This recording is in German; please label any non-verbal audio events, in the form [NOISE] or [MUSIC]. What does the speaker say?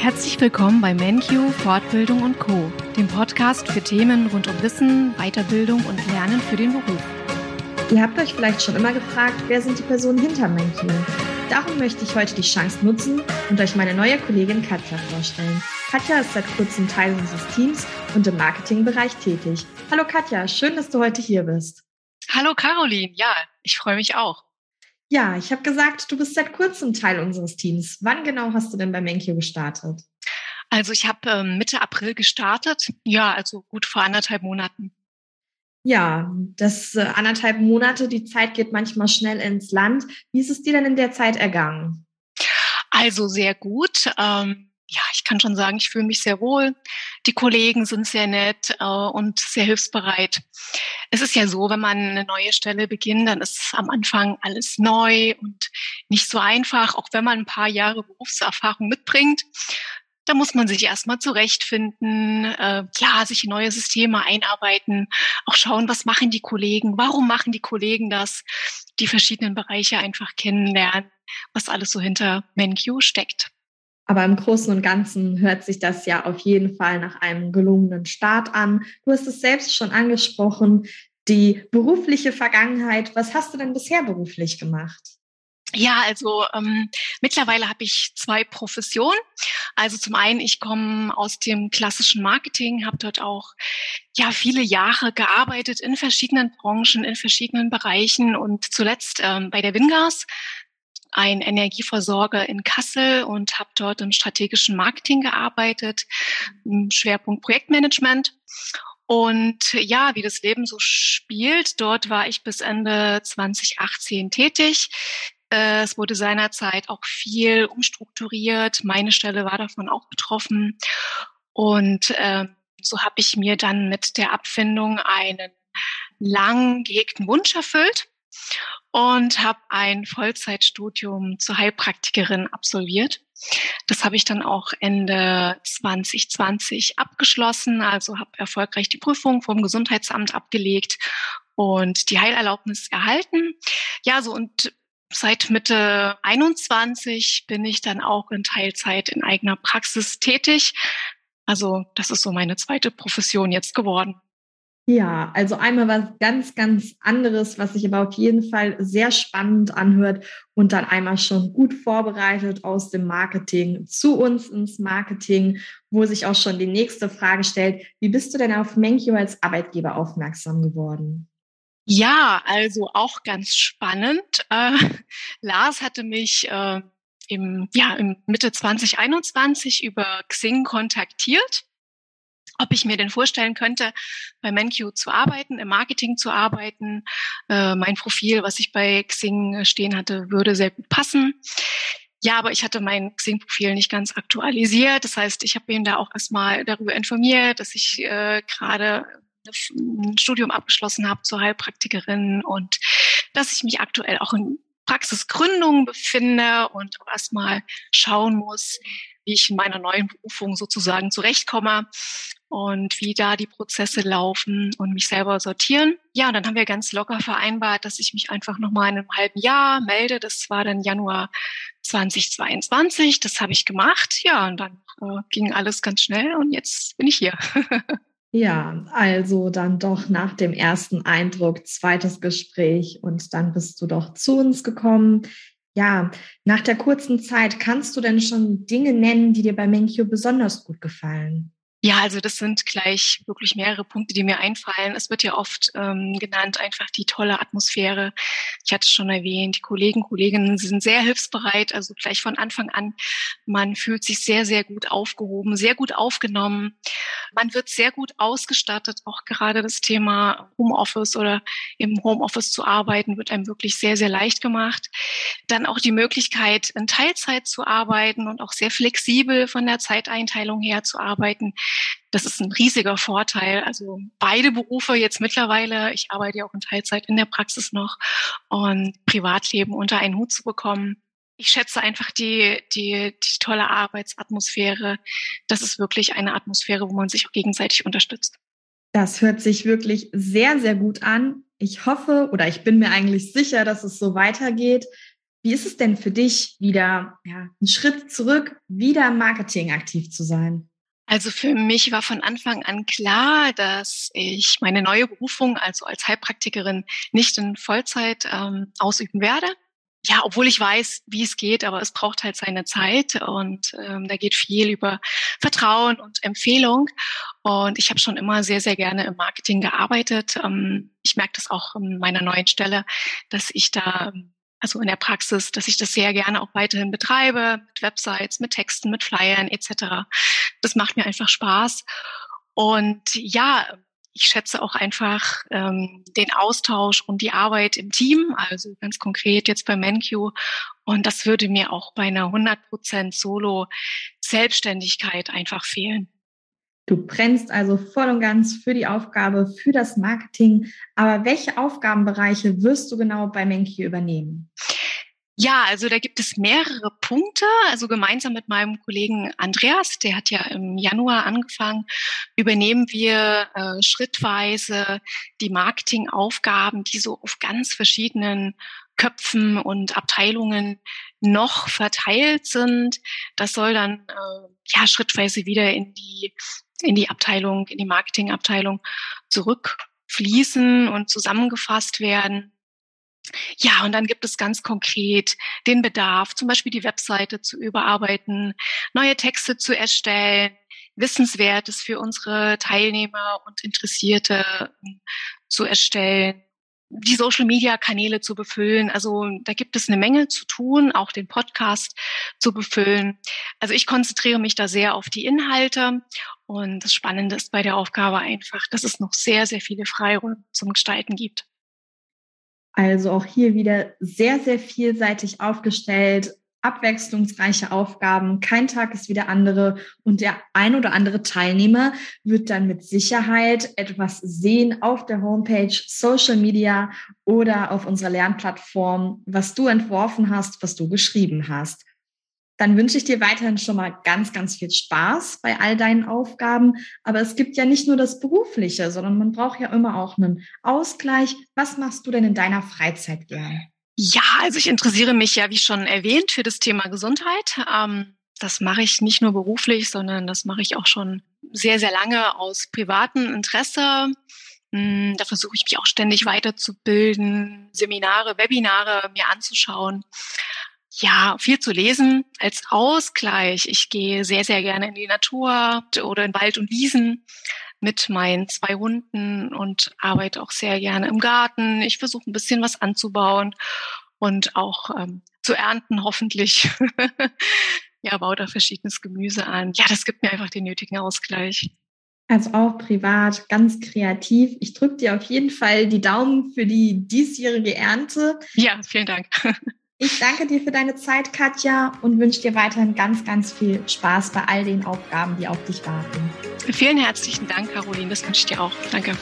Herzlich willkommen bei MenQ Fortbildung und Co, dem Podcast für Themen rund um Wissen, Weiterbildung und Lernen für den Beruf. Ihr habt euch vielleicht schon immer gefragt, wer sind die Personen hinter MenQ? Darum möchte ich heute die Chance nutzen und euch meine neue Kollegin Katja vorstellen. Katja ist seit kurzem Teil unseres Teams und im Marketingbereich tätig. Hallo Katja, schön, dass du heute hier bist. Hallo Caroline, ja, ich freue mich auch. Ja, ich habe gesagt, du bist seit kurzem Teil unseres Teams. Wann genau hast du denn bei Menkyo gestartet? Also ich habe ähm, Mitte April gestartet, ja, also gut vor anderthalb Monaten. Ja, das äh, anderthalb Monate, die Zeit geht manchmal schnell ins Land. Wie ist es dir denn in der Zeit ergangen? Also sehr gut. Ähm, ja, ich kann schon sagen, ich fühle mich sehr wohl. Die Kollegen sind sehr nett äh, und sehr hilfsbereit. Es ist ja so, wenn man eine neue Stelle beginnt, dann ist am Anfang alles neu und nicht so einfach, auch wenn man ein paar Jahre Berufserfahrung mitbringt. Da muss man sich erstmal zurechtfinden, äh, ja, sich in neue Systeme einarbeiten, auch schauen, was machen die Kollegen, warum machen die Kollegen das, die verschiedenen Bereiche einfach kennenlernen, was alles so hinter MenQ steckt. Aber im Großen und Ganzen hört sich das ja auf jeden Fall nach einem gelungenen Start an. Du hast es selbst schon angesprochen, die berufliche Vergangenheit. Was hast du denn bisher beruflich gemacht? Ja, also ähm, mittlerweile habe ich zwei Professionen. Also zum einen, ich komme aus dem klassischen Marketing, habe dort auch ja viele Jahre gearbeitet in verschiedenen Branchen, in verschiedenen Bereichen und zuletzt ähm, bei der Wingas ein Energieversorger in Kassel und habe dort im strategischen Marketing gearbeitet, im Schwerpunkt Projektmanagement. Und ja, wie das Leben so spielt, dort war ich bis Ende 2018 tätig. Äh, es wurde seinerzeit auch viel umstrukturiert. Meine Stelle war davon auch betroffen. Und äh, so habe ich mir dann mit der Abfindung einen lang gehegten Wunsch erfüllt und habe ein Vollzeitstudium zur Heilpraktikerin absolviert. Das habe ich dann auch Ende 2020 abgeschlossen, also habe erfolgreich die Prüfung vom Gesundheitsamt abgelegt und die Heilerlaubnis erhalten. Ja, so und seit Mitte 21 bin ich dann auch in Teilzeit in eigener Praxis tätig. Also das ist so meine zweite Profession jetzt geworden. Ja, also einmal was ganz, ganz anderes, was sich aber auf jeden Fall sehr spannend anhört und dann einmal schon gut vorbereitet aus dem Marketing zu uns ins Marketing, wo sich auch schon die nächste Frage stellt, wie bist du denn auf Menkyo als Arbeitgeber aufmerksam geworden? Ja, also auch ganz spannend. Äh, [LAUGHS] Lars hatte mich äh, im, ja, im Mitte 2021 über Xing kontaktiert ob ich mir denn vorstellen könnte, bei MenQ zu arbeiten, im Marketing zu arbeiten. Äh, mein Profil, was ich bei Xing stehen hatte, würde sehr gut passen. Ja, aber ich hatte mein Xing-Profil nicht ganz aktualisiert. Das heißt, ich habe ihn da auch erstmal darüber informiert, dass ich äh, gerade ein Studium abgeschlossen habe zur Heilpraktikerin und dass ich mich aktuell auch in Praxisgründung befinde und erstmal schauen muss, wie ich in meiner neuen Berufung sozusagen zurechtkomme und wie da die Prozesse laufen und mich selber sortieren. Ja, und dann haben wir ganz locker vereinbart, dass ich mich einfach nochmal in einem halben Jahr melde. Das war dann Januar 2022. Das habe ich gemacht. Ja, und dann äh, ging alles ganz schnell und jetzt bin ich hier. [LAUGHS] Ja, also dann doch nach dem ersten Eindruck, zweites Gespräch und dann bist du doch zu uns gekommen. Ja, nach der kurzen Zeit kannst du denn schon Dinge nennen, die dir bei Menkyo besonders gut gefallen? Ja, also das sind gleich wirklich mehrere Punkte, die mir einfallen. Es wird ja oft ähm, genannt, einfach die tolle Atmosphäre. Ich hatte es schon erwähnt, die Kollegen, Kolleginnen sind sehr hilfsbereit, also gleich von Anfang an. Man fühlt sich sehr, sehr gut aufgehoben, sehr gut aufgenommen. Man wird sehr gut ausgestattet. Auch gerade das Thema Homeoffice oder im Homeoffice zu arbeiten, wird einem wirklich sehr, sehr leicht gemacht. Dann auch die Möglichkeit, in Teilzeit zu arbeiten und auch sehr flexibel von der Zeiteinteilung her zu arbeiten das ist ein riesiger Vorteil. Also beide Berufe jetzt mittlerweile, ich arbeite ja auch in Teilzeit in der Praxis noch und Privatleben unter einen Hut zu bekommen. Ich schätze einfach die, die, die tolle Arbeitsatmosphäre. Das ist wirklich eine Atmosphäre, wo man sich auch gegenseitig unterstützt. Das hört sich wirklich sehr, sehr gut an. Ich hoffe oder ich bin mir eigentlich sicher, dass es so weitergeht. Wie ist es denn für dich, wieder ja, einen Schritt zurück, wieder Marketing aktiv zu sein? Also für mich war von Anfang an klar, dass ich meine neue Berufung, also als Heilpraktikerin, nicht in Vollzeit ähm, ausüben werde. Ja, obwohl ich weiß, wie es geht, aber es braucht halt seine Zeit und ähm, da geht viel über Vertrauen und Empfehlung. Und ich habe schon immer sehr, sehr gerne im Marketing gearbeitet. Ähm, ich merke das auch in meiner neuen Stelle, dass ich da also in der Praxis, dass ich das sehr gerne auch weiterhin betreibe, mit Websites, mit Texten, mit Flyern etc. Das macht mir einfach Spaß. Und ja, ich schätze auch einfach ähm, den Austausch und die Arbeit im Team, also ganz konkret jetzt bei MenQ. Und das würde mir auch bei einer 100% Solo-Selbstständigkeit einfach fehlen. Du brennst also voll und ganz für die Aufgabe, für das Marketing. Aber welche Aufgabenbereiche wirst du genau bei Menki übernehmen? Ja, also da gibt es mehrere Punkte. Also gemeinsam mit meinem Kollegen Andreas, der hat ja im Januar angefangen, übernehmen wir äh, schrittweise die Marketingaufgaben, die so auf ganz verschiedenen Köpfen und Abteilungen noch verteilt sind. Das soll dann äh, ja schrittweise wieder in die in die Abteilung, in die Marketingabteilung zurückfließen und zusammengefasst werden. Ja, und dann gibt es ganz konkret den Bedarf, zum Beispiel die Webseite zu überarbeiten, neue Texte zu erstellen, Wissenswertes für unsere Teilnehmer und Interessierte ähm, zu erstellen die Social-Media-Kanäle zu befüllen. Also da gibt es eine Menge zu tun, auch den Podcast zu befüllen. Also ich konzentriere mich da sehr auf die Inhalte. Und das Spannende ist bei der Aufgabe einfach, dass es noch sehr, sehr viele Freiräume zum Gestalten gibt. Also auch hier wieder sehr, sehr vielseitig aufgestellt, abwechslungsreiche Aufgaben. Kein Tag ist wie der andere und der ein oder andere Teilnehmer wird dann mit Sicherheit etwas sehen auf der Homepage, Social Media oder auf unserer Lernplattform, was du entworfen hast, was du geschrieben hast. Dann wünsche ich dir weiterhin schon mal ganz, ganz viel Spaß bei all deinen Aufgaben. Aber es gibt ja nicht nur das Berufliche, sondern man braucht ja immer auch einen Ausgleich. Was machst du denn in deiner Freizeit gern? Ja, also ich interessiere mich ja, wie schon erwähnt, für das Thema Gesundheit. Ähm, das mache ich nicht nur beruflich, sondern das mache ich auch schon sehr, sehr lange aus privatem Interesse. Hm, da versuche ich mich auch ständig weiterzubilden, Seminare, Webinare mir anzuschauen. Ja, viel zu lesen als Ausgleich. Ich gehe sehr, sehr gerne in die Natur oder in Wald und Wiesen mit meinen zwei Hunden und arbeite auch sehr gerne im Garten. Ich versuche ein bisschen was anzubauen und auch ähm, zu ernten, hoffentlich. [LAUGHS] ja, baue da verschiedenes Gemüse an. Ja, das gibt mir einfach den nötigen Ausgleich. Also auch privat, ganz kreativ. Ich drücke dir auf jeden Fall die Daumen für die diesjährige Ernte. Ja, vielen Dank. [LAUGHS] Ich danke dir für deine Zeit, Katja, und wünsche dir weiterhin ganz, ganz viel Spaß bei all den Aufgaben, die auf dich warten. Vielen herzlichen Dank, Caroline. Das wünsche ich dir auch. Danke.